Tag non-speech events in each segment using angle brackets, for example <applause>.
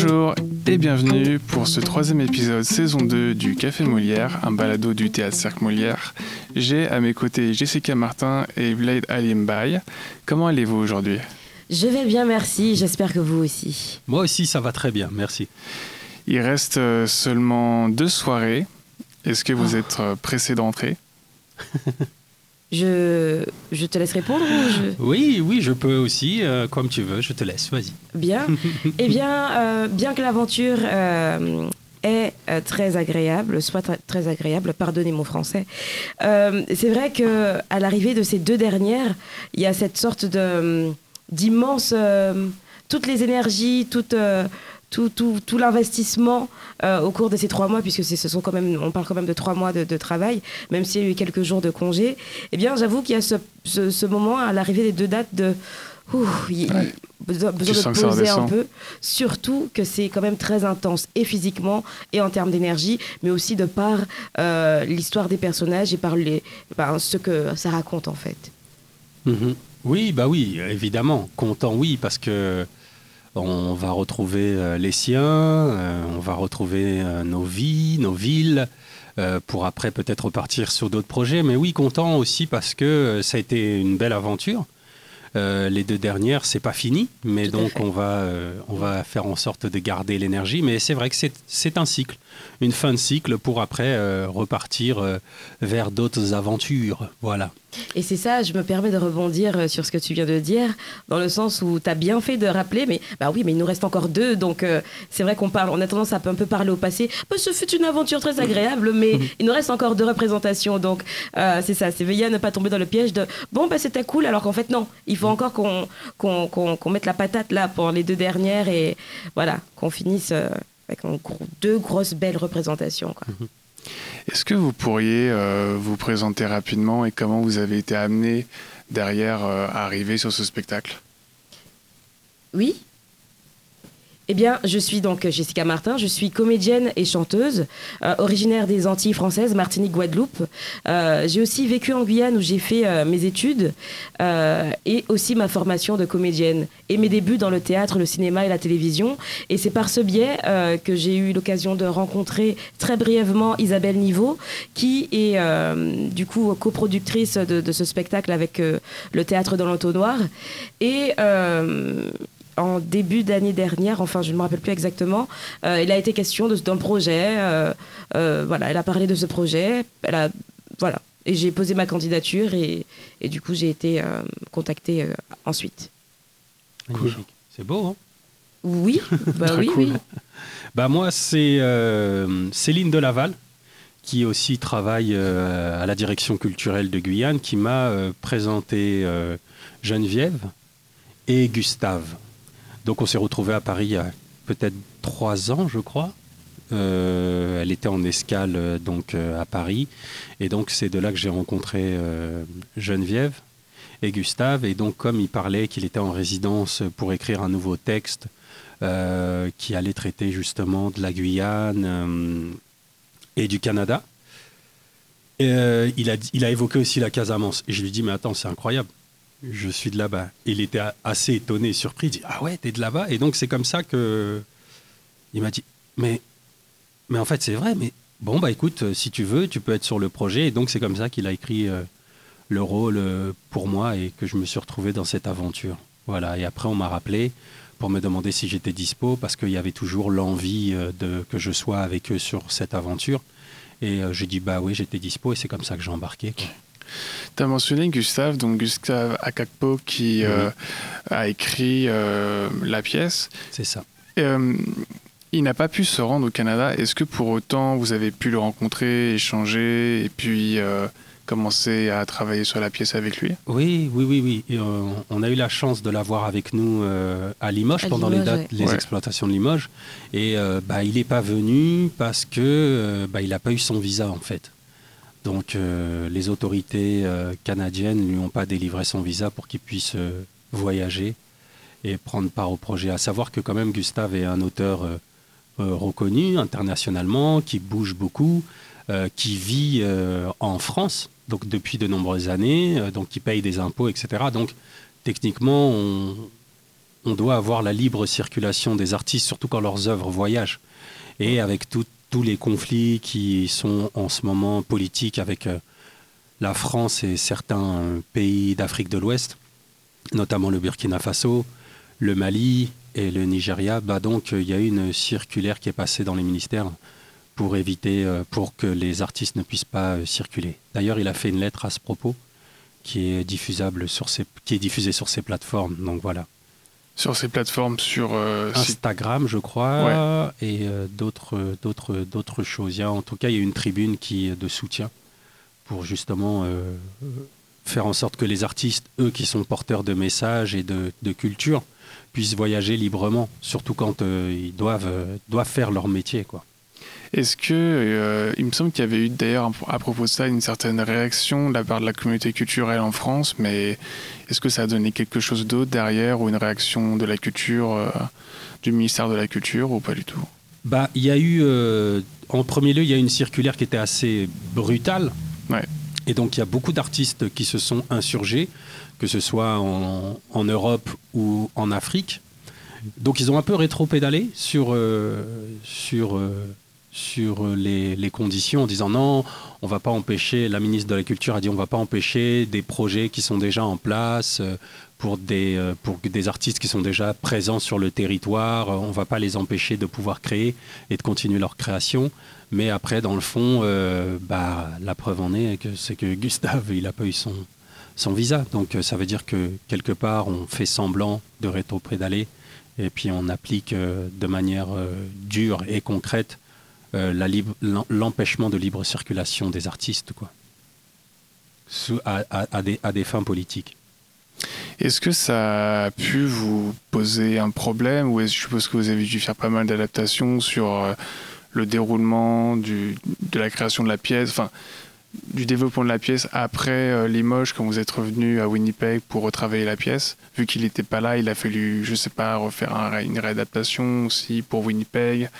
Bonjour et bienvenue pour ce troisième épisode saison 2 du Café Molière, un balado du théâtre Cercle Molière. J'ai à mes côtés Jessica Martin et Vlad Alimbay. Comment allez-vous aujourd'hui? Je vais bien, merci. J'espère que vous aussi. Moi aussi, ça va très bien, merci. Il reste euh, seulement deux soirées. Est-ce que vous Oh. êtes euh, pressé d'entrer? <laughs> Je, je te laisse répondre je- Oui, oui, je peux aussi, euh, comme tu veux, je te laisse, vas-y. Bien. <laughs> eh bien, euh, bien que l'aventure euh, est très agréable, soit très, agréable, pardonnez mon français, c'est vrai que à l'arrivée de ces deux dernières, il y a cette sorte de d'immense, euh, toutes les énergies, toute euh, tout, tout, tout l'investissement euh, au cours de ces trois mois, puisque c'est- ce sont quand même, on parle quand même de trois mois de, de travail, même s'il y a eu quelques jours de congé, eh bien, j'avoue qu'il y a ce, ce, ce moment à l'arrivée des deux dates de. ouh, il- Ouais. besoin, de poser un peu. Surtout que c'est quand même très intense, et physiquement, et en termes d'énergie, mais aussi de par euh, l'histoire des personnages et par les, ben, ce que ça raconte en fait. Mhm. Oui, bah oui, évidemment, content, oui, parce que on va retrouver euh, les siens, euh, on va retrouver euh, nos vies, nos villes, pour après peut-être repartir sur d'autres projets. Mais oui, content aussi parce que ça a été une belle aventure. Euh, les deux dernières, c'est pas fini, mais Tout donc on va, euh, on va faire en sorte de garder l'énergie. Mais c'est vrai que c'est un cycle, une fin de cycle pour après euh, repartir euh, vers d'autres aventures. Voilà. Et c'est ça, je me permets de rebondir euh, sur ce que tu viens de dire, dans le sens où tu as bien fait de rappeler, mais bah oui, mais il nous reste encore deux, donc euh, c'est vrai qu'on parle, on a tendance à un peu parler au passé. Bah, ce fut une aventure très agréable, mais <laughs> il nous reste encore deux représentations, donc euh, c'est ça, c'est veiller à ne pas tomber dans le piège de bon, bah c'était cool, alors qu'en fait non, il faut encore qu'on mette la patate là pour les deux dernières et voilà, qu'on finisse euh, avec gros- deux grosses belles représentations. Quoi. Est-ce que vous pourriez euh, vous présenter rapidement et comment vous avez été amené derrière euh, à arriver sur ce spectacle? Oui. Eh bien, je suis donc Jessica Martin, je suis comédienne et chanteuse, euh, originaire des Antilles françaises, Martinique, Guadeloupe. Euh, j'ai aussi vécu en Guyane où j'ai fait euh, mes études et aussi ma formation de comédienne et mes débuts dans le théâtre, le cinéma et la télévision. Et c'est par ce biais que j'ai eu l'occasion de rencontrer très brièvement Isabelle Niveau, qui est du coup coproductrice de, de ce spectacle avec le théâtre dans l'entonnoir. Et en début d'année dernière, enfin je ne me rappelle plus exactement, euh, il a été question d'un projet. euh, euh, voilà, elle a parlé de ce projet. Elle a, voilà. Et j'ai posé ma candidature et, et du coup j'ai été euh, contactée euh, ensuite. Magnifique. C'est beau, hein? Oui, <laughs> bah Très oui, cool. oui. Bah moi, c'est euh, Céline Delaval, qui aussi travaille euh, à la direction culturelle de Guyane, qui m'a euh, présenté euh, Geneviève et Gustave. Donc on s'est retrouvés à Paris il y a peut-être trois ans, je crois. Euh, elle était en escale euh, donc euh, à Paris, et donc c'est de là que j'ai rencontré Geneviève et Gustave. Et donc comme il parlait qu'il était en résidence pour écrire un nouveau texte qui allait traiter justement de la Guyane et du Canada. Il, a, il a évoqué aussi la Casamance. Et je lui dis, mais attends, c'est incroyable. Je suis de là-bas. Il était assez étonné, surpris. Il dit, ah ouais, t'es de là-bas? Et donc c'est comme ça que il m'a dit, mais, mais en fait c'est vrai, mais bon, bah écoute, euh, si tu veux, tu peux être sur le projet. Et donc c'est comme ça qu'il a écrit euh, le rôle euh, pour moi et que je me suis retrouvé dans cette aventure. Voilà. Et après, on m'a rappelé pour me demander si j'étais dispo parce qu'il y avait toujours l'envie de que je sois avec eux sur cette aventure. Et j'ai dit bah oui, j'étais dispo et c'est comme ça que j'ai embarqué. Tu as mentionné Gustave, donc Gustave Akakpo qui euh, a écrit euh, la pièce. C'est ça. Euh, il n'a pas pu se rendre au Canada. Est-ce que pour autant vous avez pu le rencontrer, échanger et puis euh, commencer à travailler sur la pièce avec lui? Oui, oui, oui, oui. Et, euh, on a eu la chance de l'avoir avec nous euh, à Limoges À pendant Limoges, les, dates, ouais. les Ouais. exploitations de Limoges. Et euh, bah, il n'est pas venu parce que euh, bah, il n'a pas eu son visa en fait. Donc euh, les autorités euh, canadiennes ne lui ont pas délivré son visa pour qu'il puisse euh, voyager et prendre part au projet. À savoir que quand même Gustave est un auteur reconnu internationalement, qui bouge beaucoup, qui vit en France, donc depuis de nombreuses années, qui paye des impôts, etc. Donc techniquement, on, doit avoir la libre circulation des artistes, surtout quand leurs œuvres voyagent. Et avec tous les conflits qui sont en ce moment politiques avec euh, la France et certains pays d'Afrique de l'Ouest, notamment le Burkina Faso, le Mali et le Nigeria, bah donc il y a une circulaire qui est passée dans les ministères pour éviter, euh, pour que les artistes ne puissent pas euh, circuler. D'ailleurs, il a fait une lettre à ce propos qui est diffusable sur ces, qui diffusée sur ces plateformes. Donc voilà. Sur ces plateformes, sur euh, Instagram, je crois, et d'autres, d'autres, d'autres choses. Il y a, en tout cas, il y a une tribune qui de soutien pour justement faire en sorte que les artistes, eux qui sont porteurs de messages et de, de culture, puissent voyager librement, surtout quand ils doivent, doivent faire leur métier, quoi. Est-ce que, euh, il me semble qu'il y avait eu d'ailleurs à propos de ça une certaine réaction de la part de la communauté culturelle en France, mais est-ce que ça a donné quelque chose d'autre derrière ou une réaction de la culture, euh, du ministère de la Culture ou pas du tout? Bah, il y a eu, euh, en premier lieu, il y a une circulaire qui était assez brutale. Ouais. Et donc il y a beaucoup d'artistes qui se sont insurgés, que ce soit en, en Europe ou en Afrique. Donc ils ont un peu rétro-pédalé sur, sur sur euh, les, conditions en disant non, on va pas empêcher, la ministre de la Culture a dit on va pas empêcher des projets qui sont déjà en place euh, pour des, euh, pour des artistes qui sont déjà présents sur le territoire, on va pas les empêcher de pouvoir créer et de continuer leur création. Mais après, dans le fond, bah, la preuve en est que c'est que Gustave, il n'a pas eu son, son visa. Donc ça veut dire que quelque part, on fait semblant de rétro-prédaler et puis on applique de manière dure et concrète euh, l'empêchement de libre circulation des artistes, quoi, à, des, à des fins politiques. Est-ce que ça a pu vous poser un problème ou est-ce je suppose que vous avez dû faire pas mal d'adaptations sur euh, le déroulement du, de la création de la pièce, enfin du développement de la pièce après euh, Limoges quand vous êtes revenu à Winnipeg pour retravailler la pièce? Vu qu'il n'était pas là, il a fallu, je sais pas, refaire une réadaptation aussi pour Winnipeg.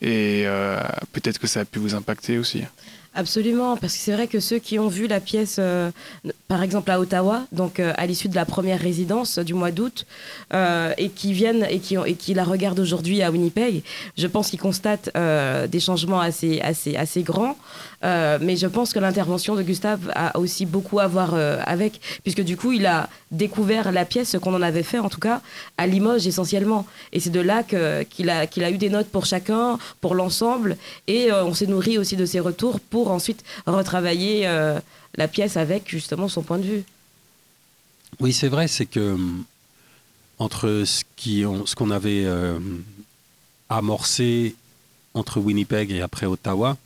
Et euh, peut-être que ça a pu vous impacter aussi. Absolument, parce que c'est vrai que ceux qui ont vu la pièce, euh, par exemple à Ottawa, donc euh, à l'issue de la première résidence du mois d'août, et qui viennent et qui, la regardent aujourd'hui à Winnipeg, je pense qu'ils constatent des changements assez, assez, assez grands. Euh, mais je pense que l'intervention de Gustave a aussi beaucoup à voir euh, avec, puisque du coup, il a découvert la pièce, qu'on en avait fait en tout cas, à Limoges essentiellement. Et c'est de là qu'il a, qu'il a eu des notes pour chacun, pour l'ensemble, et euh, on s'est nourri aussi de ses retours pour ensuite retravailler la pièce avec justement son point de vue. Oui, c'est vrai, c'est que entre ce qu'on ce qu'on avait amorcé entre Winnipeg et après Ottawa,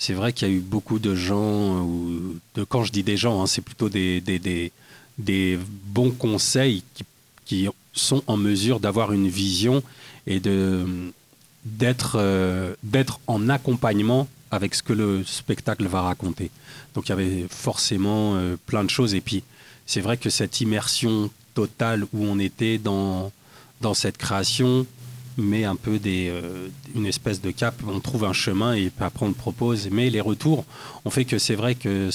c'est vrai qu'il y a eu beaucoup de gens, ou de, quand je dis des gens, hein, c'est plutôt des, des, des, bons conseils qui, qui, sont en mesure d'avoir une vision et euh, d'être en accompagnement avec ce que le spectacle va raconter. Donc il y avait forcément euh, plein de choses. Et puis c'est vrai que cette immersion totale où on était dans, dans cette création, met un peu des, euh, une espèce de cap, on trouve un chemin et après on le propose. Mais les retours ont fait que c'est vrai que,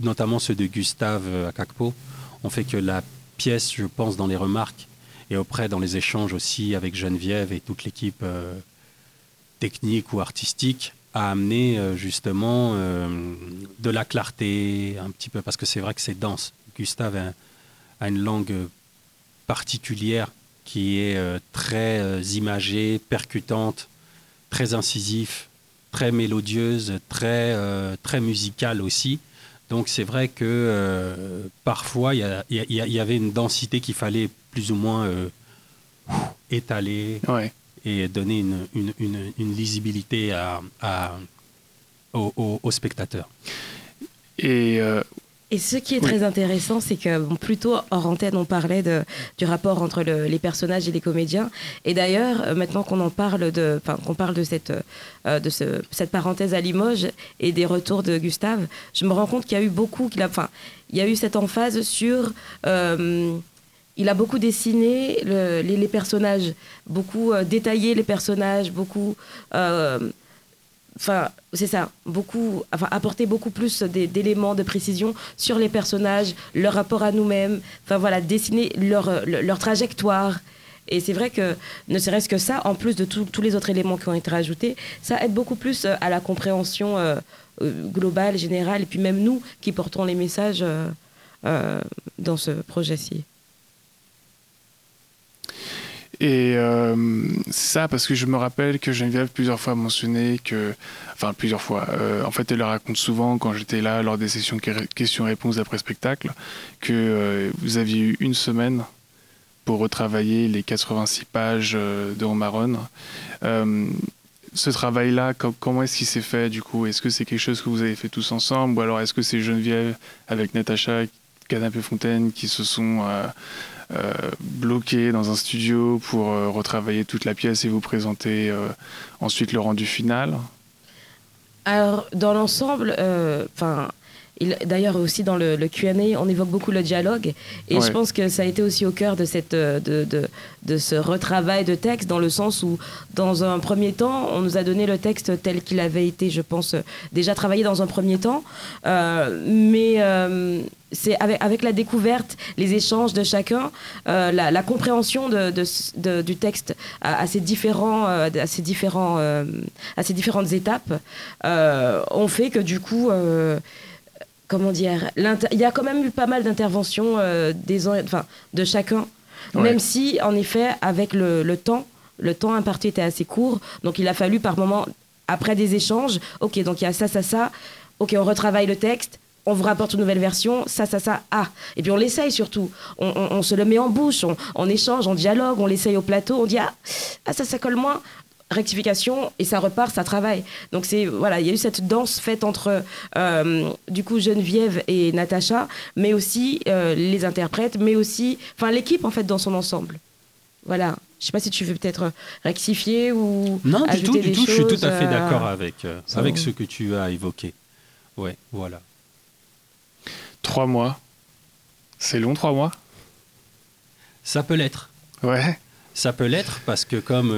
notamment ceux de Gustave euh, Akakpo, ont fait que la pièce, je pense, dans les remarques et auprès dans les échanges aussi avec Geneviève et toute l'équipe euh, technique ou artistique, a amené justement de la clarté un petit peu, parce que c'est vrai que c'est dense. Gustave a une langue particulière qui est euh, très euh, imagée, percutante, très incisif, très mélodieuse, très, euh, très musicale aussi. Donc c'est vrai que parfois il y, avait une densité qu'il fallait plus ou moins étaler et donner une, une, lisibilité à, à aux, spectateurs. Et et ce qui est très intéressant, c'est que bon, plutôt hors antenne, on parlait de, du rapport entre les personnages et les comédiens. Et d'ailleurs, euh, maintenant qu'on en parle de, qu'on parle de cette, euh, de ce, cette parenthèse à Limoges et des retours de Gustave, je me rends compte qu'il y a eu beaucoup, qu'il a, enfin, il y a eu cette emphase sur euh, il a beaucoup dessiné les, les, personnages, beaucoup détaillé les personnages, beaucoup enfin c'est ça. Beaucoup enfin apporter beaucoup plus d'éléments de précision sur les personnages leur rapport à nous-mêmes. Enfin voilà dessiner leur, trajectoire. Et c'est vrai que, ne serait-ce que ça, en plus de tous les autres éléments qui ont été rajoutés, ça aide beaucoup plus euh, à la compréhension euh, globale, générale, et puis même nous qui portons les messages dans ce projet-ci. Et euh, c'est ça, parce que je me rappelle que Geneviève plusieurs fois mentionné que, enfin plusieurs fois, euh, en fait elle le raconte souvent quand j'étais là lors des sessions questions-réponses après spectacle, que euh, vous aviez eu une semaine pour retravailler les 86 pages de Romaron. ce travail-là, comment est-ce qu'il s'est fait du coup? Est-ce que c'est quelque chose que vous avez fait tous ensemble? Ou alors est-ce que c'est Geneviève avec Natacha Canapé Fontaine qui se sont bloqué dans un studio pour euh, retravailler toute la pièce et vous présenter euh, ensuite le rendu final Alors, dans l'ensemble, enfin. D'ailleurs, aussi dans le, le QA, on évoque beaucoup le dialogue. Et je pense que ça a été aussi au cœur de, cette, de, de, de, ce retravail de texte, dans le sens où, dans un premier temps, on nous a donné le texte tel qu'il avait été, je pense, déjà travaillé dans un premier temps. Euh, mais euh, c'est avec, avec, la découverte, les échanges de chacun, euh, la, la, compréhension de, de, du texte à, à, ces, différents, à, ces, différents, à ces différentes étapes, ont fait que du coup comment dire, il y a quand même eu pas mal d'interventions euh, des, enfin, de chacun, même si, en effet, avec le, le, temps, le temps imparti était assez court, donc il a fallu par moment, après des échanges, ok, donc il y a ça, ça, ça, ok, on retravaille le texte, on vous rapporte une nouvelle version, ça, ça, ça, ah. Et puis on l'essaye surtout. On, on, se le met en bouche, on, on échange, on dialogue, on l'essaye au plateau, on dit ah, ah, ça, ça colle moins rectification et ça repart, ça travaille. Donc c'est voilà, il y a eu cette danse faite entre euh, du coup Geneviève et Natacha, mais aussi euh, les interprètes, mais aussi enfin l'équipe en fait dans son ensemble. Voilà. Je sais pas si tu veux peut-être rectifier ou non du tout, du tout. je suis tout à fait euh, d'accord avec avec ce que tu as évoqué. Ouais, voilà. Trois mois, c'est long trois mois? Ça peut l'être. Ouais. Ça peut l'être parce que comme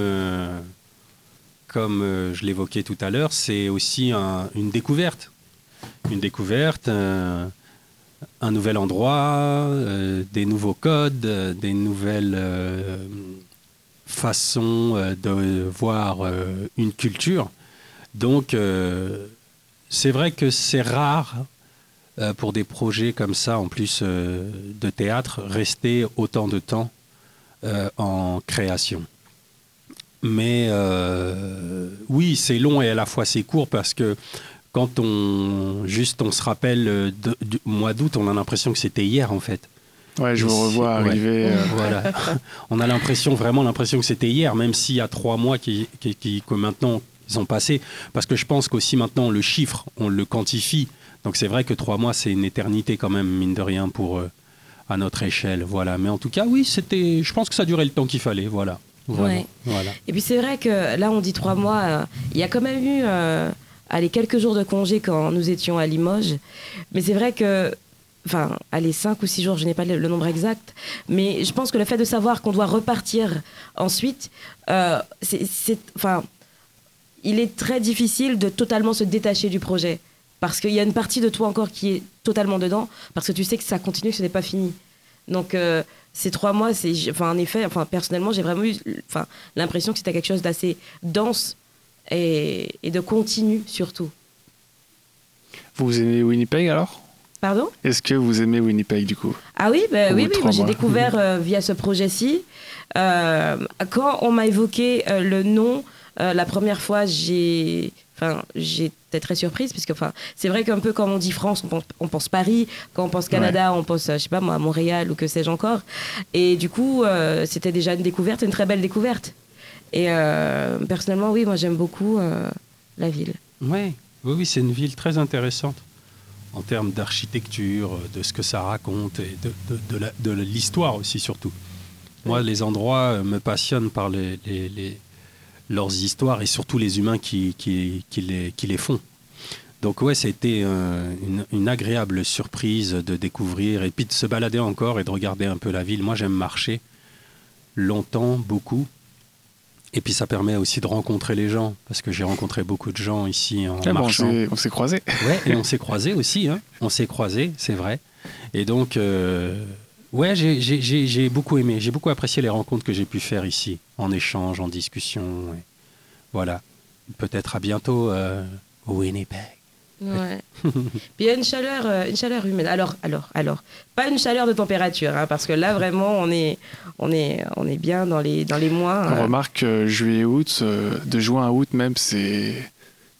comme euh, je l'évoquais tout à l'heure, c'est aussi une découverte. Une découverte, euh, un nouvel endroit, euh, des nouveaux codes, des nouvelles façons de voir une culture. Donc, c'est vrai que c'est rare pour des projets comme ça, en plus de théâtre, rester autant de temps en création. Mais euh, oui, c'est long et à la fois c'est court parce que quand on juste on se rappelle euh, du mois d'août, on a l'impression que c'était hier en fait. Ouais, je vous revois arriver. Euh. <laughs> Voilà. <laughs> on a l'impression, vraiment l'impression que c'était hier, même s'il y a trois mois qui, qui, que maintenant ils ont passé. Parce que je pense qu'aussi maintenant le chiffre, on le quantifie. Donc c'est vrai que trois mois, c'est une éternité quand même, mine de rien, pour à notre échelle. Voilà. Mais en tout cas, oui, c'était. Je pense que ça durait le temps qu'il fallait. Voilà. Ouais. Voilà. Et puis c'est vrai que là, on dit trois mois. Euh, il y a quand même eu euh, allez, quelques jours de congé quand nous étions à Limoges. Mais c'est vrai que. Enfin, allez, cinq ou six jours, je n'ai pas le, nombre exact. Mais je pense que le fait de savoir qu'on doit repartir ensuite, euh, c'est. Enfin. Il est très difficile de totalement se détacher du projet. Parce qu'il y a une partie de toi encore qui est totalement dedans. Parce que tu sais que ça continue, que ce n'est pas fini. Donc, euh, ces trois mois, c'est, enfin, en effet, enfin, personnellement, j'ai vraiment eu enfin, l'impression que c'était quelque chose d'assez dense et, de continu surtout. Vous aimez Winnipeg alors? Pardon? Est-ce que vous aimez Winnipeg du coup? Ah oui, bah, oui, oui j'ai découvert <laughs> euh, via ce projet-ci. Euh, quand on m'a évoqué le nom, la première fois, j'ai Enfin, j'étais très surprise, puisque enfin, c'est vrai qu'un peu quand on dit France, on pense, on pense Paris, quand on pense Canada, on pense, je sais pas moi, Montréal ou que sais-je encore. Et du coup, euh, c'était déjà une découverte, une très belle découverte. Et euh, personnellement, oui, moi j'aime beaucoup euh, la ville. Ouais. Oui, oui, c'est une ville très intéressante en termes d'architecture, de ce que ça raconte et de, l'histoire aussi surtout. Moi, les endroits me passionnent par les, les leurs histoires et surtout les humains qui, qui, qui, les, qui les font. Donc ouais, ça a été euh, une, une, agréable surprise de découvrir et puis de se balader encore et de regarder un peu la ville. Moi, j'aime marcher longtemps, beaucoup. Et puis ça permet aussi de rencontrer les gens, parce que j'ai rencontré beaucoup de gens ici en ah marchant. on s'est croisés. Ouais, et on <laughs> s'est croisés aussi. Hein. On s'est croisés, c'est vrai. Et donc, euh, Ouais, j'ai- j'ai j'ai- j'ai beaucoup aimé. J'ai beaucoup apprécié les rencontres que j'ai pu faire ici, en échange, en discussion. et voilà. Peut-être à bientôt euh, au Winnipeg. Ouais. <laughs> Puis il y a une chaleur, euh, une chaleur humaine. Alors, alors, alors, pas une chaleur de température, hein, parce que là vraiment, on est, on est, on est bien dans les, dans les mois. On euh, remarque que juillet août, euh, de juin à août même, c'est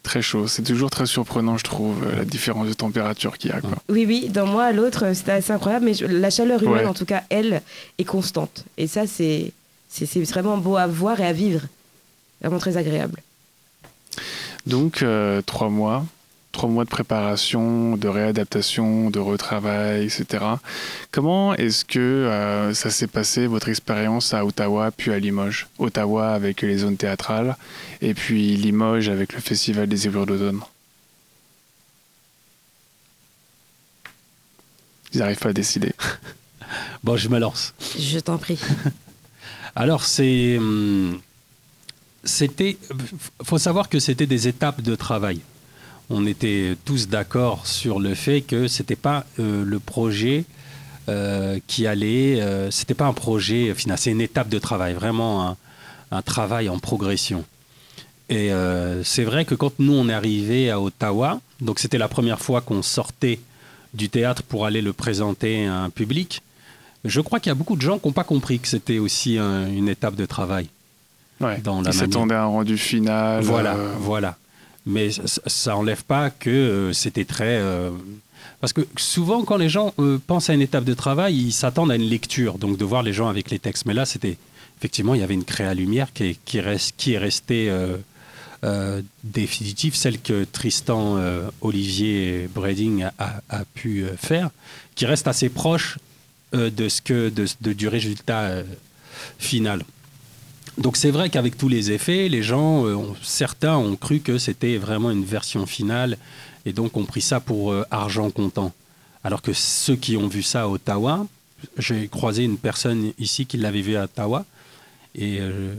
très chaud. C'est toujours très surprenant, je trouve, euh, la différence de température qu'il y a. Quoi. Oui, oui, d'un mois à l'autre, euh, c'était assez incroyable, mais je- la chaleur humaine, Ouais. en tout cas, elle, est constante. Et ça, c'est c'est c'est vraiment beau à voir et à vivre. Vraiment très agréable. Donc, euh, trois mois. Trois mois de préparation, de réadaptation, de retravail, etc. Comment est-ce que euh, ça s'est passé, votre expérience à Ottawa, puis à Limoges? Ottawa avec les zones théâtrales, et puis Limoges avec le Festival des ébloueurs d'automne. Ils n'arrivent pas à décider. <laughs> Bon, je me lance. Je t'en prie. <laughs> Alors, c'est. hum, C'était. faut savoir que c'était des étapes de travail. On était tous d'accord sur le fait que c'était pas euh, le projet euh, qui allait. euh, c'était pas un projet final, c'est une étape de travail, vraiment un, un travail en progression. Et euh, c'est vrai que quand nous on est arrivé à Ottawa, donc c'était la première fois qu'on sortait du théâtre pour aller le présenter à un public. Je crois qu'il y a beaucoup de gens qui n'ont pas compris que c'était aussi un- une étape de travail. Ouais. Dans la Ils s'attendaient à un rendu final. Voilà, voilà. Mais ça n'enlève pas que euh, c'était très. euh, Parce que souvent, quand les gens euh, pensent à une étape de travail, ils s'attendent à une lecture, donc de voir les gens avec les textes. Mais là, c'était. Effectivement, il y avait une créa lumière qui est, qui reste, qui est restée définitive, celle que Tristan Olivier Breding a, pu faire, qui reste assez proche de ce que, de, du résultat final. Donc c'est vrai qu'avec tous les effets, les gens, euh, ont- certains ont cru que c'était vraiment une version finale et donc ont pris ça pour euh, argent comptant. Alors que ceux qui ont vu ça à Ottawa, j'ai croisé une personne ici qui l'avait vu à Ottawa et euh,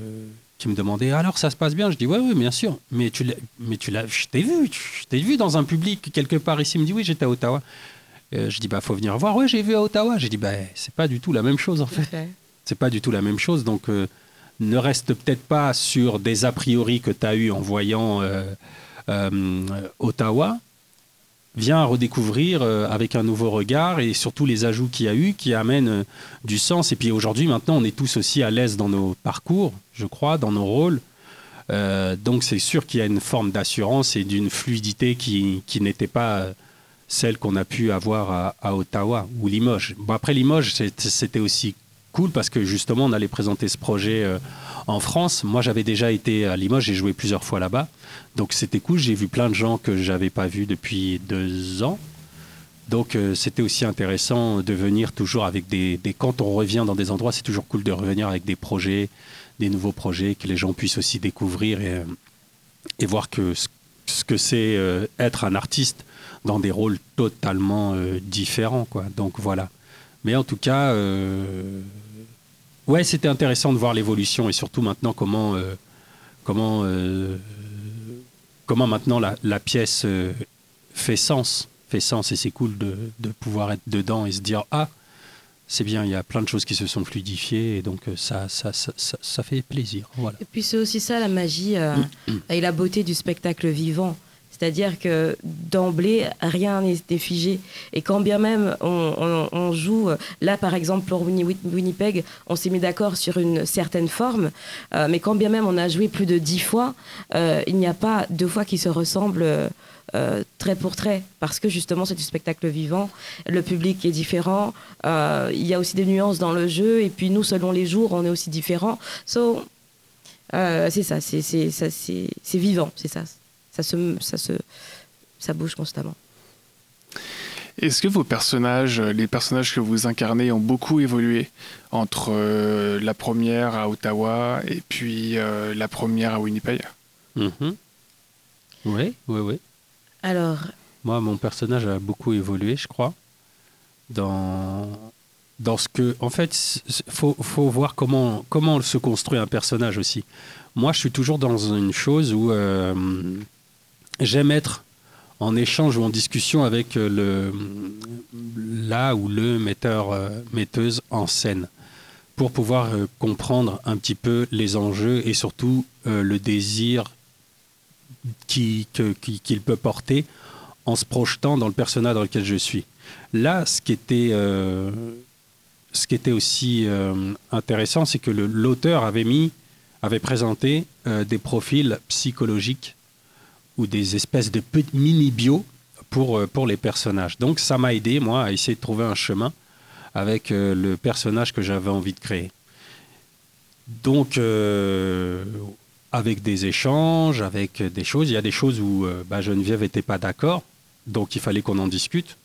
qui me demandait alors ça se passe bien? Je dis ouais oui bien sûr, mais tu l'as, mais tu l'as, je t'ai vu, je t'ai vu dans un public quelque part ici. Il me dit oui j'étais à Ottawa. Euh, je dis bah faut venir voir. Ouais j'ai vu à Ottawa. J'ai dit bah c'est pas du tout la même chose en fait c'est pas du tout la même chose. Donc, ne reste peut-être pas sur des a priori que tu as eu en voyant euh, euh, Ottawa. Viens à redécouvrir euh, avec un nouveau regard et surtout les ajouts qu'il y a eu qui amènent du sens. Et puis aujourd'hui, maintenant, on est tous aussi à l'aise dans nos parcours, je crois, dans nos rôles. Donc c'est sûr qu'il y a une forme d'assurance et d'une fluidité qui, qui n'était pas celle qu'on a pu avoir à, à Ottawa ou Limoges. Bon, après Limoges, c'était aussi cool parce que justement on allait présenter ce projet euh, en France. Moi j'avais déjà été à Limoges, j'ai joué plusieurs fois là-bas. Donc c'était cool, j'ai vu plein de gens que j'avais pas vus depuis deux ans. Donc euh, c'était aussi intéressant de venir toujours avec des. Quand on revient dans des endroits, c'est toujours cool de revenir avec des projets, des nouveaux projets, que les gens puissent aussi découvrir et, euh, voir que ce, que c'est être un artiste dans des rôles totalement différents. Quoi. Donc voilà. Mais en tout cas, euh, ouais, c'était intéressant de voir l'évolution et surtout maintenant comment, euh, comment, euh, comment maintenant la, la pièce fait sens. Fait sens et c'est cool de, de pouvoir être dedans et se dire Ah, c'est bien, il y a plein de choses qui se sont fluidifiées et donc ça, ça, ça, ça, ça fait plaisir. Voilà. Et puis c'est aussi ça la magie euh, et la beauté du spectacle vivant. C'est-à-dire que d'emblée, rien n'est figé. Et quand bien même on, joue, là par exemple pour Winni- Winnipeg, on s'est mis d'accord sur une certaine forme, euh, mais quand bien même on a joué plus de dix fois, euh, il n'y a pas deux fois qui se ressemblent euh, trait pour trait, parce que justement c'est du spectacle vivant, le public est différent, il y a aussi des nuances dans le jeu, et puis nous, selon les jours, on est aussi différents. So, c'est ça, c'est vivant, c'est ça. Ça, se, ça, se, ça bouge constamment. Est-ce que vos personnages, euh, les personnages que vous incarnez, ont beaucoup évolué entre euh, la première à Ottawa et puis euh, la première à Winnipeg? Mhm. Oui, oui, oui. Alors, Moi, mon personnage a beaucoup évolué, je crois, dans, dans ce que... En fait, il faut, faut voir comment, comment se construit un personnage aussi. Moi, je suis toujours dans une chose où euh, j'aime être en échange ou en discussion avec le, là ou le metteur, metteuse en scène pour pouvoir comprendre un petit peu les enjeux et surtout le désir qu'il qui, peut porter en se projetant dans le personnage dans lequel je suis. Là, ce qui était, euh, ce qui était aussi euh, intéressant, c'est que l'auteur avait mis, avait présenté euh, des profils psychologiques ou des espèces de mini-bio pour, pour les personnages. Donc ça m'a aidé, moi, à essayer de trouver un chemin avec le personnage que j'avais envie de créer. Donc, avec des échanges, avec des choses. Il y a des choses où bah, Geneviève n'était pas d'accord, donc il fallait qu'on en discute.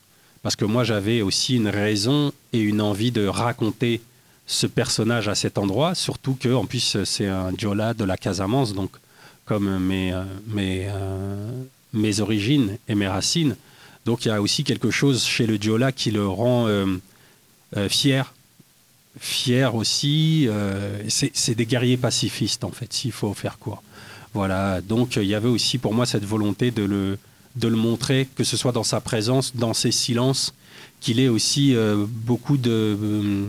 Parce que moi, j'avais aussi une raison et une envie de raconter ce personnage à cet endroit, surtout que plus c'est un Diola de la Casamance, donc comme mes, euh, mes, euh, mes origines et mes racines. Donc il y a aussi quelque chose chez le Diola qui le rend euh, fier. Fier aussi, c'est des guerriers pacifistes en fait, s'il faut faire quoi. Voilà, donc il y avait aussi pour moi cette volonté de le, de le montrer, que ce soit dans sa présence, dans ses silences, qu'il ait aussi beaucoup de,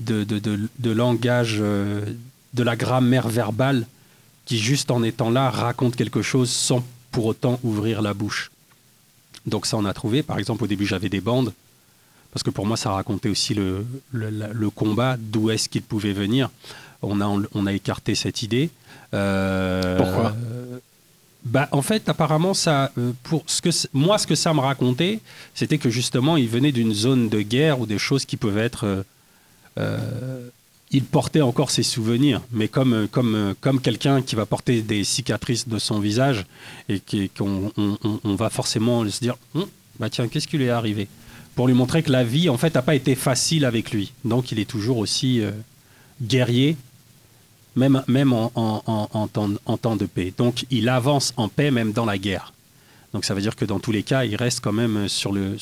de, de, langage, de la grammaire verbale, qui juste en étant là raconte quelque chose sans pour autant ouvrir la bouche. Donc ça, on a trouvé. Par exemple, au début, j'avais des bandes, parce que pour moi, ça racontait aussi le, le, combat, d'où est-ce qu'il pouvait venir. On a, on a écarté cette idée. Euh, Pourquoi? Bah, en fait, apparemment, ça, euh, pour ce que moi, ce que ça me racontait, c'était que justement, il venait d'une zone de guerre ou des choses qui peuvent être. Euh, il portait encore ses souvenirs, mais comme, quelqu'un qui va porter des cicatrices de son visage et qu'on on, va forcément se dire hum, bah tiens, qu'est-ce qui lui est arrivé? Pour lui montrer que la vie, en fait, n'a pas été facile avec lui. Donc, il est toujours aussi guerrier même, en, temps, de paix. Donc il avance en paix même dans la guerre. Donc ça veut dire que dans tous les cas, il reste quand même sur le,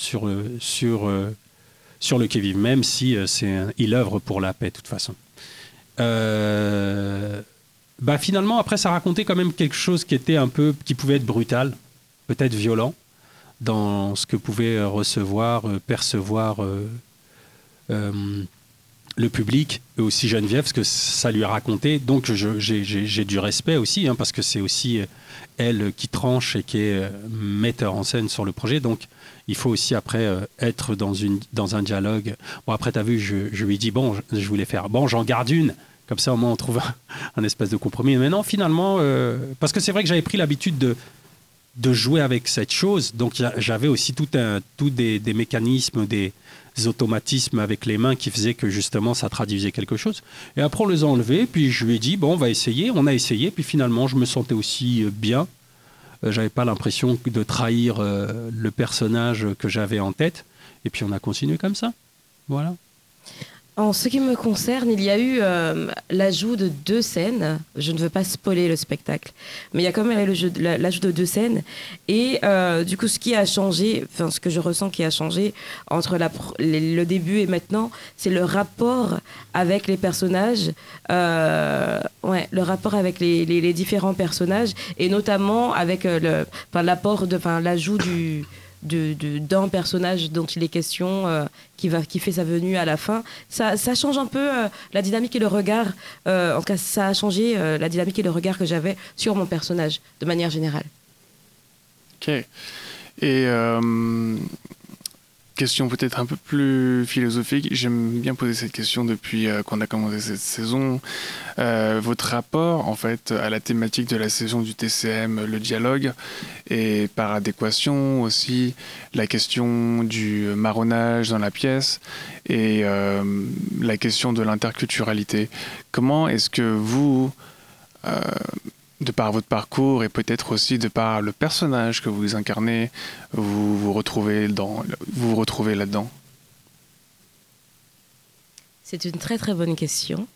euh, sur le qui-vive, même si euh, c'est il œuvre pour la paix de toute façon. Euh, bah finalement, après, ça racontait quand même quelque chose qui était un peu, qui pouvait être brutal, peut-être violent, dans ce que pouvait recevoir, percevoir le public aussi Geneviève, parce que ça lui a raconté. Donc j'ai du respect aussi, hein, parce que c'est aussi euh, elle qui tranche et qui est euh, metteur en scène sur le projet. Donc il faut aussi après euh, être dans, une, dans un dialogue. Bon, après, tu as vu, je, lui ai dit, bon, je, voulais faire, bon, j'en garde une. Comme ça, au moins, on trouve un, espèce de compromis. Mais non, finalement, parce que c'est vrai que j'avais pris l'habitude de, de jouer avec cette chose. Donc j'avais aussi tout, un, tout des, des mécanismes, des, automatismes avec les mains qui faisaient que justement ça traduisait quelque chose. Et après on les a enlevés, puis je lui ai dit bon on va essayer, on a essayé, puis finalement je me sentais aussi euh, bien. Euh, j'avais pas l'impression de trahir euh, le personnage que j'avais en tête, et puis on a continué comme ça. Voilà. En ce qui me concerne, il y a eu euh, l'ajout de deux scènes. Je ne veux pas spoiler le spectacle, mais il y a quand même l'ajout de deux scènes. Et euh, du coup, ce qui a changé, enfin ce que je ressens qui a changé entre le début et maintenant, c'est le rapport avec les personnages. Euh, ouais, le rapport avec les, différents personnages et notamment avec l'apport de, enfin l'ajout du d'un personnage dont il est question euh, qui va qui fait sa venue à la fin. Ça, ça change un peu euh, la dynamique et le regard euh, en tout cas ça a changé la dynamique et le regard que j'avais sur mon personnage de manière générale. Ok. Et question peut-être un peu plus philosophique. J'aime bien poser cette question depuis euh, qu'on a commencé cette saison. Euh, votre rapport, en fait, à la thématique de la saison du TCM, le dialogue, et par adéquation aussi la question du marronnage dans la pièce et euh, la question de l'interculturalité. Comment est-ce que vous de par votre parcours et peut-être aussi de par le personnage que vous incarnez, vous vous retrouvez, dans, vous, retrouvez là-dedans? C'est une très très bonne question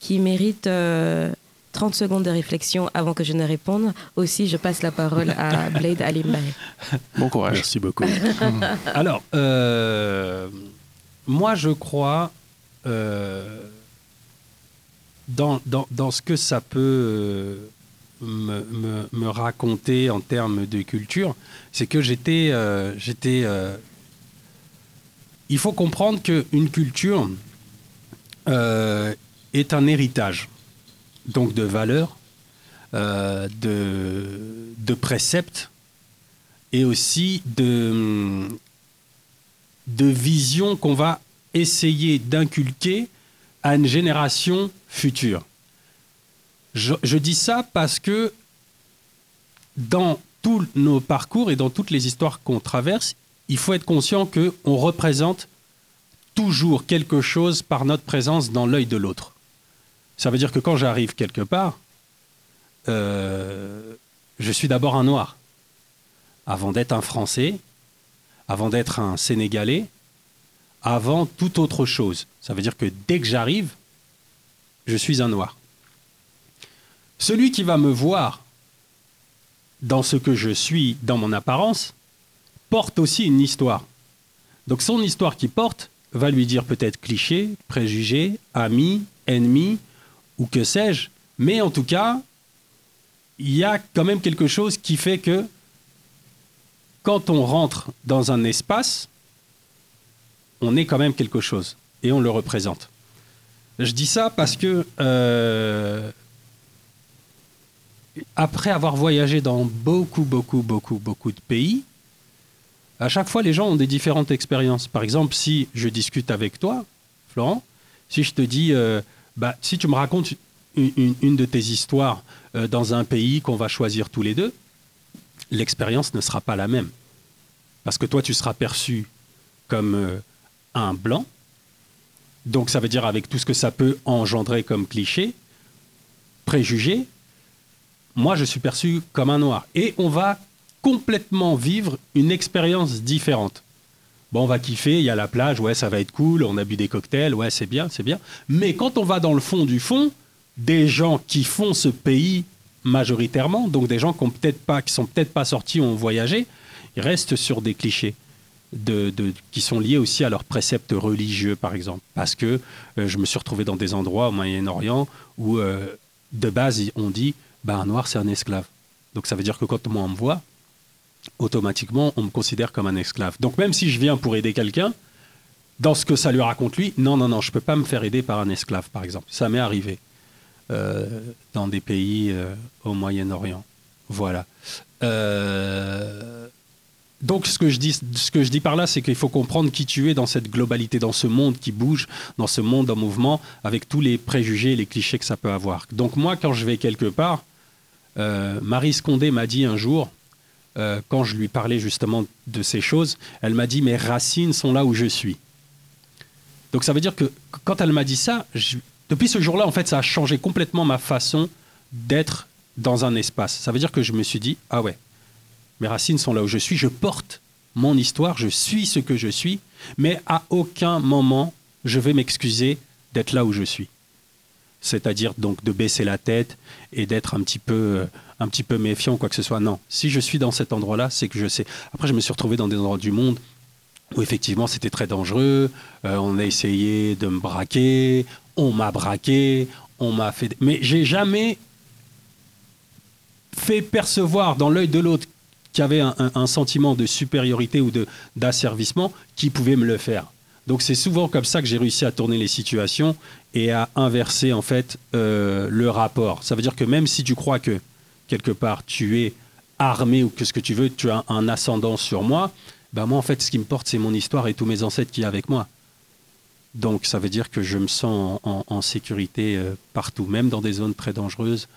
qui mérite 30 euh, secondes de réflexion avant que je ne réponde. Aussi, je passe la parole à Blade Alimbaye. <laughs> Bon courage. Merci beaucoup. Alors, euh, moi je crois... Euh, dans, dans, dans, ce que ça peut euh, me, raconter en termes de culture, c'est que j'étais... Euh, euh, il faut comprendre qu'une culture est un héritage, donc de valeurs, de, de préceptes et aussi de, de visions qu'on va essayer d'inculquer à une génération future. Je, dis ça parce que dans tous nos parcours et dans toutes les histoires qu'on traverse, il faut être conscient qu'on représente toujours quelque chose par notre présence dans l'œil de l'autre. Ça veut dire que quand j'arrive quelque part, euh, je suis d'abord un noir. Avant d'être un Français, avant d'être un Sénégalais, avant toute autre chose. Ça veut dire que dès que j'arrive, je suis un noir. Celui qui va me voir dans ce que je suis, dans mon apparence, porte aussi une histoire. Donc son histoire qui porte va lui dire peut-être cliché, préjugé, ami, ennemi, ou que sais-je, mais en tout cas, il y a quand même quelque chose qui fait que quand on rentre dans un espace, on est quand même quelque chose et on le représente. Je dis ça parce que euh, après avoir voyagé dans beaucoup, beaucoup, beaucoup, beaucoup de pays, à chaque fois, les gens ont des différentes expériences. Par exemple, si je discute avec toi, Florent, si je te dis, euh, bah, si tu me racontes une, de tes histoires euh, dans un pays qu'on va choisir tous les deux, l'expérience ne sera pas la même. Parce que toi, tu seras perçu comme un blanc. Donc, ça veut dire avec tout ce que ça peut engendrer comme cliché, préjugé, moi, je suis perçu comme un noir. Et on va complètement vivre une expérience différente. Bon, on va kiffer, il y a la plage, ouais, ça va être cool, on a bu des cocktails, ouais, c'est bien, c'est bien. Mais quand on va dans le fond du fond, des gens qui font ce pays majoritairement, donc des gens qui, ont sont peut-être pas sortis ou ont voyagé, ils restent sur des clichés. Qui sont liés aussi à leurs préceptes religieux, par exemple. Parce que euh, je me suis retrouvé dans des endroits au Moyen-Orient où, euh, de base, on dit bah, un noir, c'est un esclave. Donc ça veut dire que quand moi on me voit, automatiquement, on me considère comme un esclave. Donc même si je viens pour aider quelqu'un, dans ce que ça lui raconte lui, non, non, non, je ne peux pas me faire aider par un esclave, par exemple. Ça m'est arrivé euh, dans des pays au Moyen-Orient. Voilà. Euh, donc ce que, je dis, ce que je dis par là, c'est qu'il faut comprendre qui tu es dans cette globalité, dans ce monde qui bouge, dans ce monde en mouvement, avec tous les préjugés et les clichés que ça peut avoir. Donc moi, quand je vais quelque part, Marie Scondé m'a dit un jour, euh, quand je lui parlais justement de ces choses, elle m'a dit mes racines sont là où je suis. Donc ça veut dire que quand elle m'a dit ça, depuis ce jour-là, en fait, ça a changé complètement ma façon d'être dans un espace. Ça veut dire que je me suis dit ah ouais, mes racines sont là où je suis, je porte mon histoire, je suis ce que je suis, mais à aucun moment je vais m'excuser d'être là où je suis c'est-à-dire donc de baisser la tête et d'être un petit peu euh, un petit peu méfiant quoi que ce soit. Non, si je suis dans cet endroit-là, c'est que je sais. Après, je me suis retrouvé dans des endroits du monde où effectivement c'était très dangereux. Euh, on a essayé de me braquer, on m'a braqué, on m'a fait. Mais j'ai jamais fait percevoir dans l'œil de l'autre qu'il y avait un, sentiment de supériorité ou d'asservissement qui pouvait me le faire. Donc c'est souvent comme ça que j'ai réussi à tourner les situations et à inverser en fait euh, le rapport. Ça veut dire que même si tu crois que quelque part tu es armé ou que ce que tu veux, tu as un ascendant sur moi, ben moi en fait ce qui me porte c'est mon histoire et tous mes ancêtres qui sont avec moi. Donc ça veut dire que je me sens en, sécurité euh, partout, même dans des zones très dangereuses.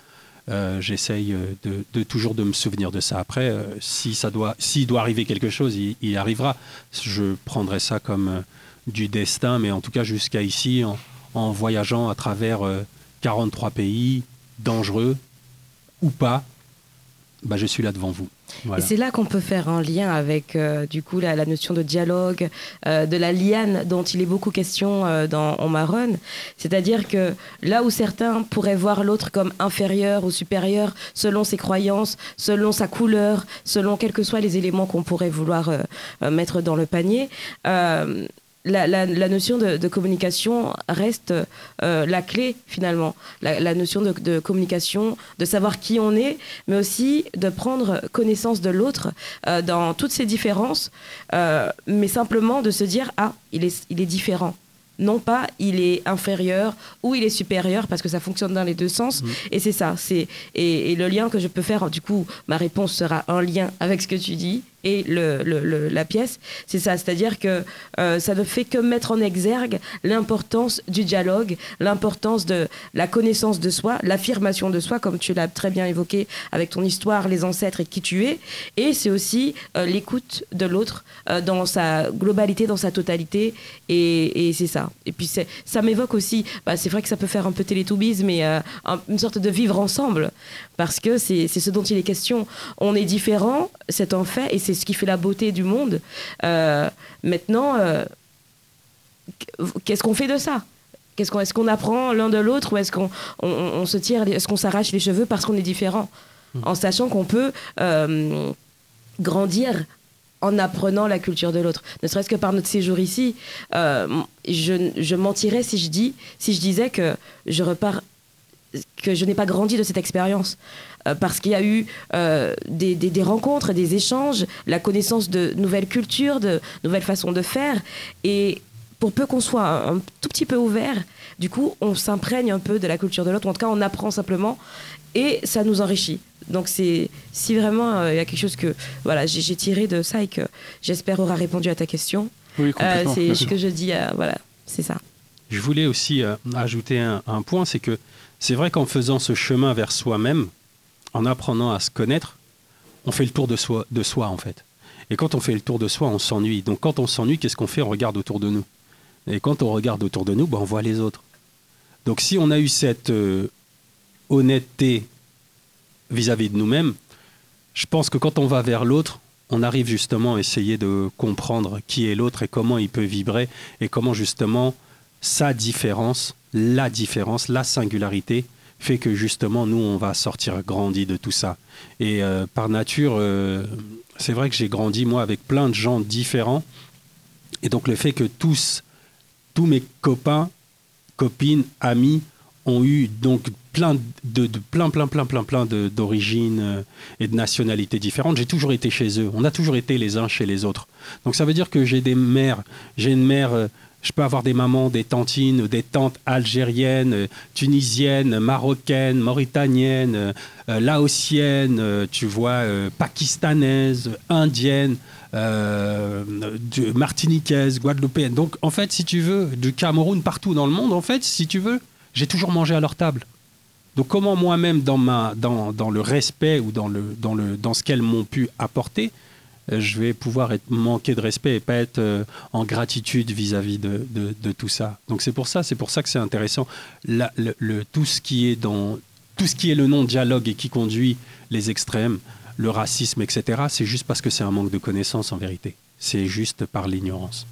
Euh, j'essaye de, toujours de me souvenir de ça. Après, si ça doit, s'il doit arriver quelque chose, il, arrivera. Je prendrai ça comme du destin, mais en tout cas jusqu'à ici, en, voyageant à travers 43 euh, pays, dangereux ou pas, bah, je suis là devant vous. Et c'est là qu'on peut faire un lien avec euh, du coup la, notion de dialogue, euh, de la liane dont il est beaucoup question dans On Marronne. C'est-à-dire que là où certains pourraient voir l'autre comme inférieur ou supérieur selon ses croyances, selon sa couleur, selon quels que soient les éléments qu'on pourrait vouloir mettre dans le panier, la, la, la notion de, de communication reste euh, la clé finalement. La, la notion de, de communication, de savoir qui on est, mais aussi de prendre connaissance de l'autre euh, dans toutes ses différences, euh, mais simplement de se dire ah il est, il est différent. Non pas il est inférieur ou il est supérieur parce que ça fonctionne dans les deux sens Mhm. et c'est ça c'est et, et le lien que je peux faire du coup ma réponse sera un lien avec ce que tu dis et la pièce c'est ça. C'est-à-dire que euh, ça ne fait que mettre en exergue l'importance du dialogue l'importance de la connaissance de soi l'affirmation de soi comme tu l'as très bien évoqué avec ton histoire les ancêtres et qui tu es. Et c'est aussi euh, l'écoute de l'autre euh, dans sa globalité dans sa totalité. Et, c'est ça. Et puis ça m'évoque aussi bah, c'est vrai que ça peut faire un peu télétoubise mais un- une sorte de vivre ensemble. Parce que c'est ce dont il est question. On est différent c'est un fait et c'est ce qui fait la beauté du monde Euh, maintenant euh, qu'est-ce qu'on fait de ça? Qu'est-ce qu'on, est-ce qu'on apprend l'un de l'autre ou est-ce qu'on on, se tire, est-ce qu'on s'arrache les cheveux parce qu'on est différent? En sachant qu'on peut euh, grandir en apprenant la culture de l'autre. Ne serait-ce que par notre séjour ici, je, je mentirais si je, dis, si je disais que je repars que je n'ai pas grandi de cette expérience. Euh, parce qu'il y a eu euh, des, des- des rencontres, des échanges, la connaissance de nouvelles cultures, de nouvelles façons de faire. Et pour peu qu'on soit un, un tout petit peu ouvert, du coup, on s'imprègne un peu de la culture de l'autre, en tout cas, on apprend simplement, et ça nous enrichit. Donc, c'est si vraiment euh, il y a quelque chose que voilà, j'ai tiré de ça et que j'espère aura répondu à ta question, Oui, complètement. c'est ce que je dis, euh, voilà, c'est ça. Je voulais aussi euh, ajouter un, un point, c'est que c'est vrai qu'en faisant ce chemin vers soi-même, en apprenant à se connaître, on fait le tour de soi, de en fait. Et quand on fait le tour de soi, on s'ennuie. Donc quand on s'ennuie, qu'est-ce qu'on fait? On regarde autour de nous. Et quand on regarde autour de nous, ben, on voit les autres. Donc si on a eu cette euh, honnêteté vis-à-vis de nous-mêmes, je pense que quand on va vers l'autre, on arrive justement à essayer de comprendre qui est l'autre et comment il peut vibrer et comment justement sa différence, la différence, la singularité fait que justement nous on va sortir grandi de tout ça. Et euh, par nature, euh, c'est vrai que j'ai grandi moi avec plein de gens différents et donc le fait que tous, tous mes copains, copines, amis ont eu donc plein de, de- plein plein plein plein plein d'origines euh, et de nationalités différentes. J'ai toujours été chez eux. On a toujours été les uns chez les autres. Donc ça veut dire que j'ai des mères. J'ai une mère. Je peux avoir des mamans, des tantines, des tantes algériennes, tunisiennes, marocaines, mauritaniennes, euh, laotiennes, euh, tu vois, euh, pakistanaises, indiennes, euh, martiniquaises, guadeloupéennes. Donc en fait, si tu veux, du Cameroun partout dans le monde, en fait, si tu veux, j'ai toujours mangé à leur table. Donc comment moi-même, dans, le respect ou dans, ce qu'elles m'ont pu apporter, je vais pouvoir être manquer de respect et pas être euh, en gratitude vis-à-vis de, tout ça. Donc c'est pour ça, c'est pour ça que c'est intéressant. Tout ce qui est dans tout ce qui est le non-dialogue et qui conduit les extrêmes, le racisme, etc. C'est juste parce que c'est un manque de connaissances en vérité. C'est juste par l'ignorance.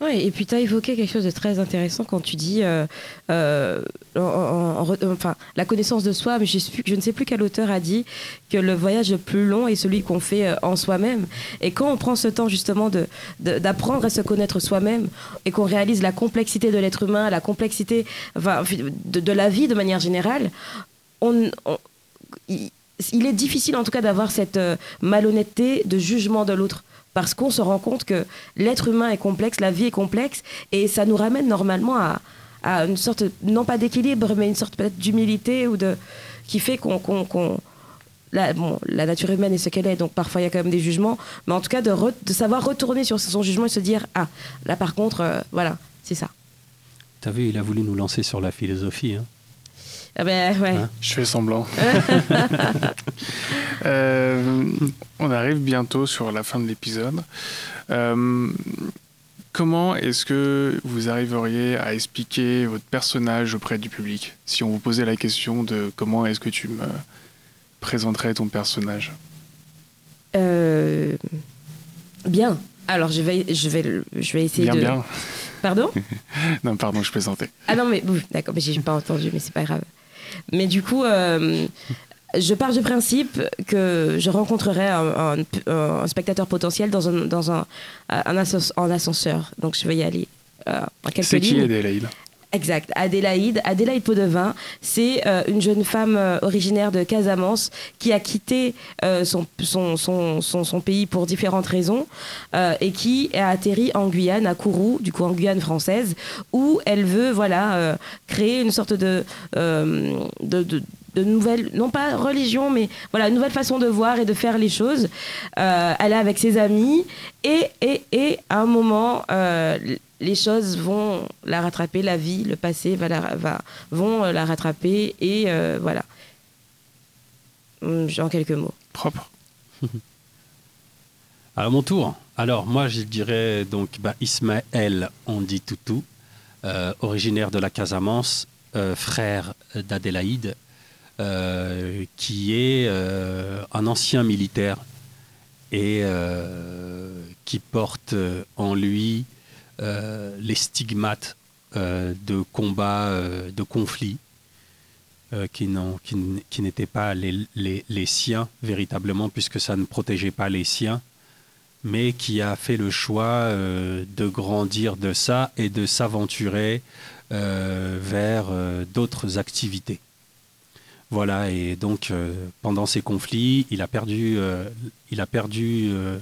Oui, et puis tu as évoqué quelque chose de très intéressant quand tu dis euh, euh, re- enfin, la connaissance de soi, mais je, je ne sais plus quel auteur a dit que le voyage le plus long est celui qu'on fait euh, en soi-même. Et quand on prend ce temps justement de- de- d'apprendre à se connaître soi-même et qu'on réalise la complexité de l'être humain, la complexité de, de la vie de manière générale, il, est difficile en tout cas d'avoir cette euh, malhonnêteté de jugement de l'autre. Parce qu'on se rend compte que l'être humain est complexe, la vie est complexe, et ça nous ramène normalement à, une sorte, non pas d'équilibre, mais une sorte peut-être d'humilité ou de qui fait qu'on, la, nature humaine est ce qu'elle est, donc parfois il y a quand même des jugements, mais en tout cas de savoir retourner sur son jugement et se dire ah là par contre euh, voilà c'est ça. T'as vu, il a voulu nous lancer sur la philosophie. hein. Ah ben ouais. Hein Je fais semblant. <laughs> Euh, on arrive bientôt sur la fin de l'épisode. Euh, comment est-ce que vous arriveriez à expliquer votre personnage auprès du public? Si on vous posait la question de comment est-ce que tu me présenterais ton personnage? Euh, bien. Alors je vais je vais je vais essayer Bien, de. bien. Pardon? <laughs> Non, pardon, je plaisantais. Ah non, mais d'accord, mais j'ai pas entendu, mais c'est pas grave. Mais du coup, euh, je pars du principe que je rencontrerai un, un- un spectateur potentiel dans un, dans un, un ascens- en ascenseur. Donc je vais y aller euh, C'est qui. Adélaïde? Exact. Adélaïde. Adélaïde Podevin, c'est euh, une jeune femme euh, originaire de Casamance qui a quitté euh, son, son, son, son, pays pour différentes raisons et qui a atterri en Guyane, à Kourou, du coup en Guyane française, où elle veut voilà, créer une sorte de, de, de de non pas religion, mais voilà, une nouvelle façon de voir et de faire les choses. Elle est avec ses amis et, et, et à un moment, les choses vont la rattraper, la vie, le passé vont la rattraper et euh, voilà. Hum, En quelques mots. Propre. <laughs> À mon tour. Alors, moi, je dirais donc bah, Ismaël Andi Toutou, euh, originaire de la Casamance, euh, frère d'Adélaïde, euh, qui est euh, un ancien militaire et euh, qui porte euh, en lui euh, les stigmates euh, de combats, euh, de conflits, euh, qui n'étaient pas les, les- les siens véritablement, puisque ça ne protégeait pas les siens mais qui a fait le choix euh, de grandir de ça et de s'aventurer euh, vers euh, d'autres activités. Voilà, et donc euh, pendant ces conflits, il a perdu, euh, il a perdu euh,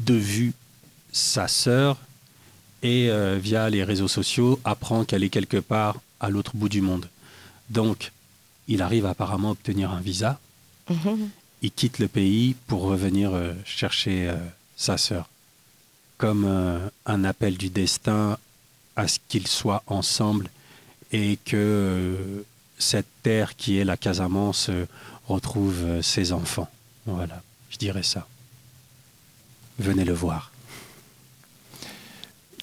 de vue sa sœur et euh, via les réseaux sociaux apprend qu'elle est quelque part à l'autre bout du monde. Donc, il arrive apparemment à obtenir un visa Mhm. il quitte le pays pour revenir euh, chercher euh, sa sœur. Comme un appel du destin à ce qu'ils soient ensemble et que cette terre qui est la Casamance retrouve ses enfants. Voilà, je dirais ça. Venez le voir.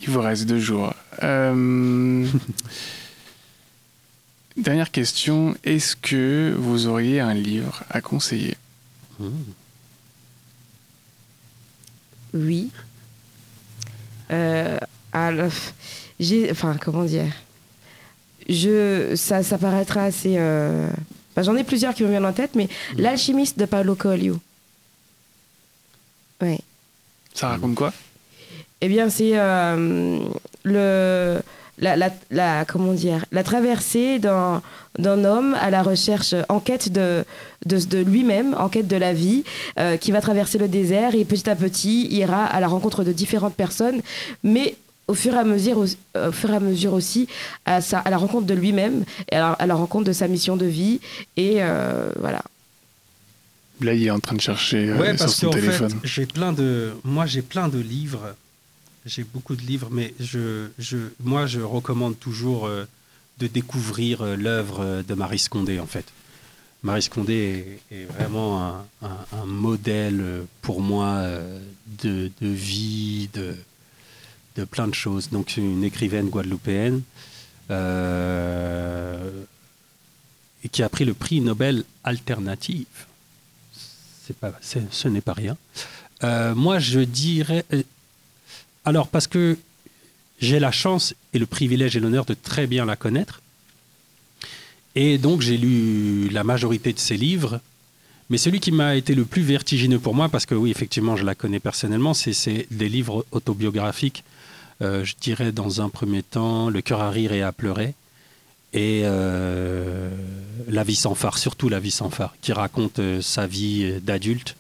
Il vous reste deux jours. Euh, <laughs> Dernière question. Est-ce que vous auriez un livre à conseiller? Mmh. Oui. Euh, alors, j'ai, enfin, comment dire? Je, ça, ça paraîtra assez. euh, j'en ai plusieurs qui me viennent en tête, mais l'alchimiste de Paulo Coelho. Ouais. Ça raconte quoi? Eh bien, c'est euh, le la, la, la- comment dire la traversée d'un d'un homme à la recherche en quête de de, de lui-même en quête de la vie euh, qui va traverser le désert et petit à petit ira à la rencontre de différentes personnes mais au fur et à mesure, au, au fur et à mesure aussi à, sa, à la rencontre de lui-même et à la, à la rencontre de sa mission de vie et euh, voilà Là, il est en train de chercher euh, Ouais, sur parce son qu'en fait, téléphone. j'ai plein de, moi j'ai plein de livres, j'ai beaucoup de livres, mais je, je, moi je recommande toujours euh, de découvrir euh, l'œuvre euh, de Marie Scondé en fait. Marie Scondé est, vraiment un, modèle pour moi de, vie, de, de plein de choses. Donc une écrivaine guadeloupéenne et qui a pris le prix Nobel c'est- ce n'est pas rien. Moi, je dirais. Alors, parce que j'ai la chance et le privilège et l'honneur de très bien la connaître. Et donc, j'ai lu la majorité de ses livres. Mais celui qui m'a été le plus vertigineux pour moi, parce que oui, effectivement, je la connais personnellement, c'est des livres autobiographiques. Euh, je dirais dans un premier temps Le cœur à rire et à pleurer. Et euh, La vie sans phare, surtout La vie sans phare, qui raconte euh, sa vie d'adulte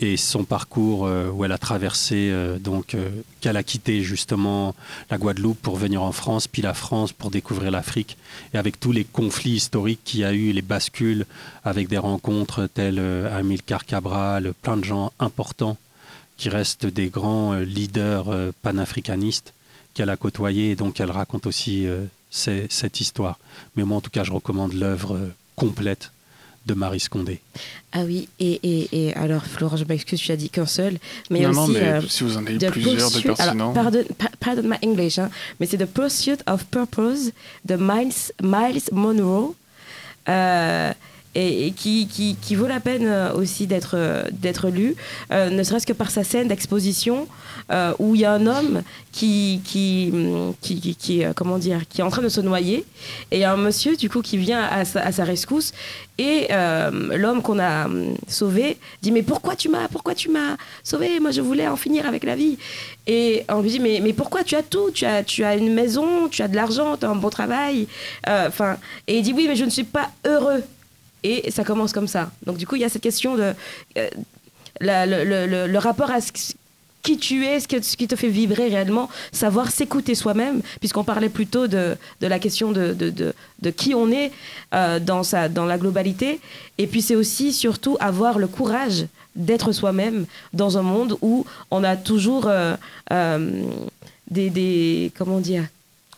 et son parcours euh, où elle a traversé, euh, donc euh, qu'elle a quitté justement la Guadeloupe pour venir en France, puis la France pour découvrir l'Afrique, et avec tous les conflits historiques qu'il y a eu, les bascules, avec des rencontres telles Amilcar Cabral, plein de gens importants qui restent des grands leaders panafricanistes qu'elle a côtoyés, et donc elle raconte aussi cette histoire. Mais moi, en tout cas, je recommande l'œuvre complète de Marie Scondé. ah oui et, et, et alors Florent je m'excuse tu as dit qu'un seul mais non, aussi non, mais euh, si vous en avez The plusieurs de Pursuit- pertinents. alors, pardon, pa- pardon my English, hein, mais c'est The Pursuit of Purpose de Miles, Miles Monroe. Euh, et, qui, qui, vaut la peine euh, aussi d'être euh, d'être lu, euh, ne serait-ce que par sa scène d'exposition où il y a un homme qui qui, hum, qui, qui, comment dire qui est en train de se noyer et un monsieur du coup qui vient à sa, rescousse et l'homme qu'on a hum, sauvé dit mais pourquoi tu m'as pourquoi tu m'as sauvé? Moi je voulais en finir avec la vie. Et on lui dit mais, mais pourquoi tu as tout? Tu as tu as une maison tu as de l'argent tu as un bon travail enfin et il dit oui mais je ne suis pas heureux et ça commence comme ça donc du coup il y a cette question de euh, le, rapport à qui tu es, ce, qui te fait vibrer réellement, savoir s'écouter soi-même, puisqu'on parlait plutôt de, de la question de, de, de- qui on est euh, dans, sa, dans la globalité. Et puis c'est aussi surtout avoir le courage d'être soi-même dans un monde où on a toujours euh, des, des... Comment dire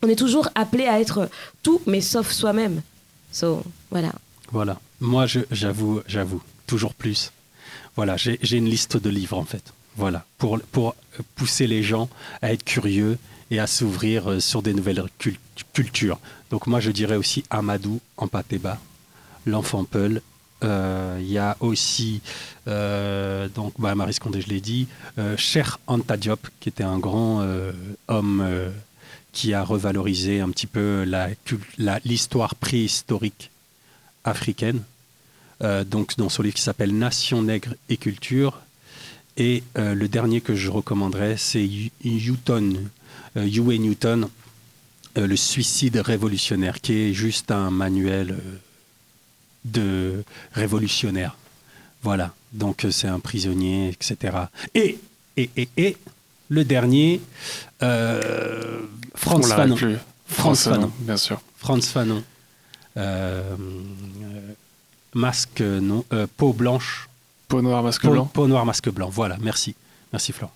On est toujours appelé à être tout, mais sauf soi-même. So, voilà. Voilà. Moi, j'avoue, j'avoue, toujours plus. Voilà, j'ai une liste de livres en fait. Voilà, pour, pour pousser les gens à être curieux et à s'ouvrir euh, sur des nouvelles cul- cultures. Donc moi, je dirais aussi Amadou en l'enfant Peul. Euh, Il y a aussi, euh, donc bah, Marie Scondé, je l'ai dit, Cher Anta Diop, qui était un grand homme qui a revalorisé un petit peu la cul- la- l'histoire préhistorique africaine. Euh, donc dans son livre qui s'appelle Nation nègre et culture. Et euh, le dernier que je recommanderais, c'est Newton, euh, Huey Newton, euh, Le suicide révolutionnaire, qui est juste un manuel de révolutionnaire. Voilà, donc c'est un prisonnier, etc. Et, et, et, et le dernier, Franz Fanon. plus. Franz Fanon, Fanon. bien sûr. Franz Fanon. Euh, euh, masque, non, euh, peau blanche. Peau noire, masque Peau, blanc. peau noire, masque blanc. Voilà, merci. Merci Florent.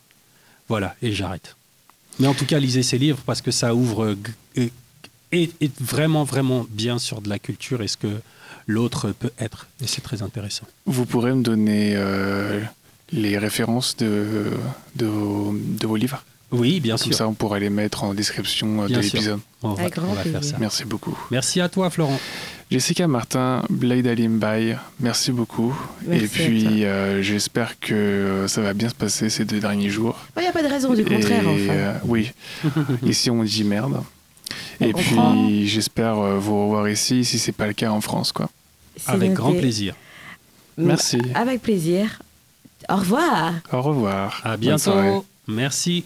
Voilà, et j'arrête. Mais en tout cas, lisez ces livres parce que ça ouvre et, et- et vraiment, vraiment bien sur de la culture et ce que l'autre peut être. Et c'est très intéressant. Vous pourrez me donner euh, les références de, de vos livres? Oui, bien Comme sûr. ça, on pourra les mettre en description euh, de l'épisode. On va, Avec grand on va faire plaisir. ça. Merci beaucoup. Merci à toi, Florent. Jessica Martin, Blade Alimbaï, merci beaucoup. Merci Et puis, euh, j'espère que euh, ça va bien se passer ces deux derniers jours. Il n'y a pas de raison du contraire, Et, enfin. euh, oui, <laughs> ici on dit merde. On Et comprend. puis, j'espère vous revoir ici, si c'est pas le cas en France. quoi. Avec noté. grand plaisir. Merci. Avec plaisir. Au revoir. Au revoir. À bientôt. Merci.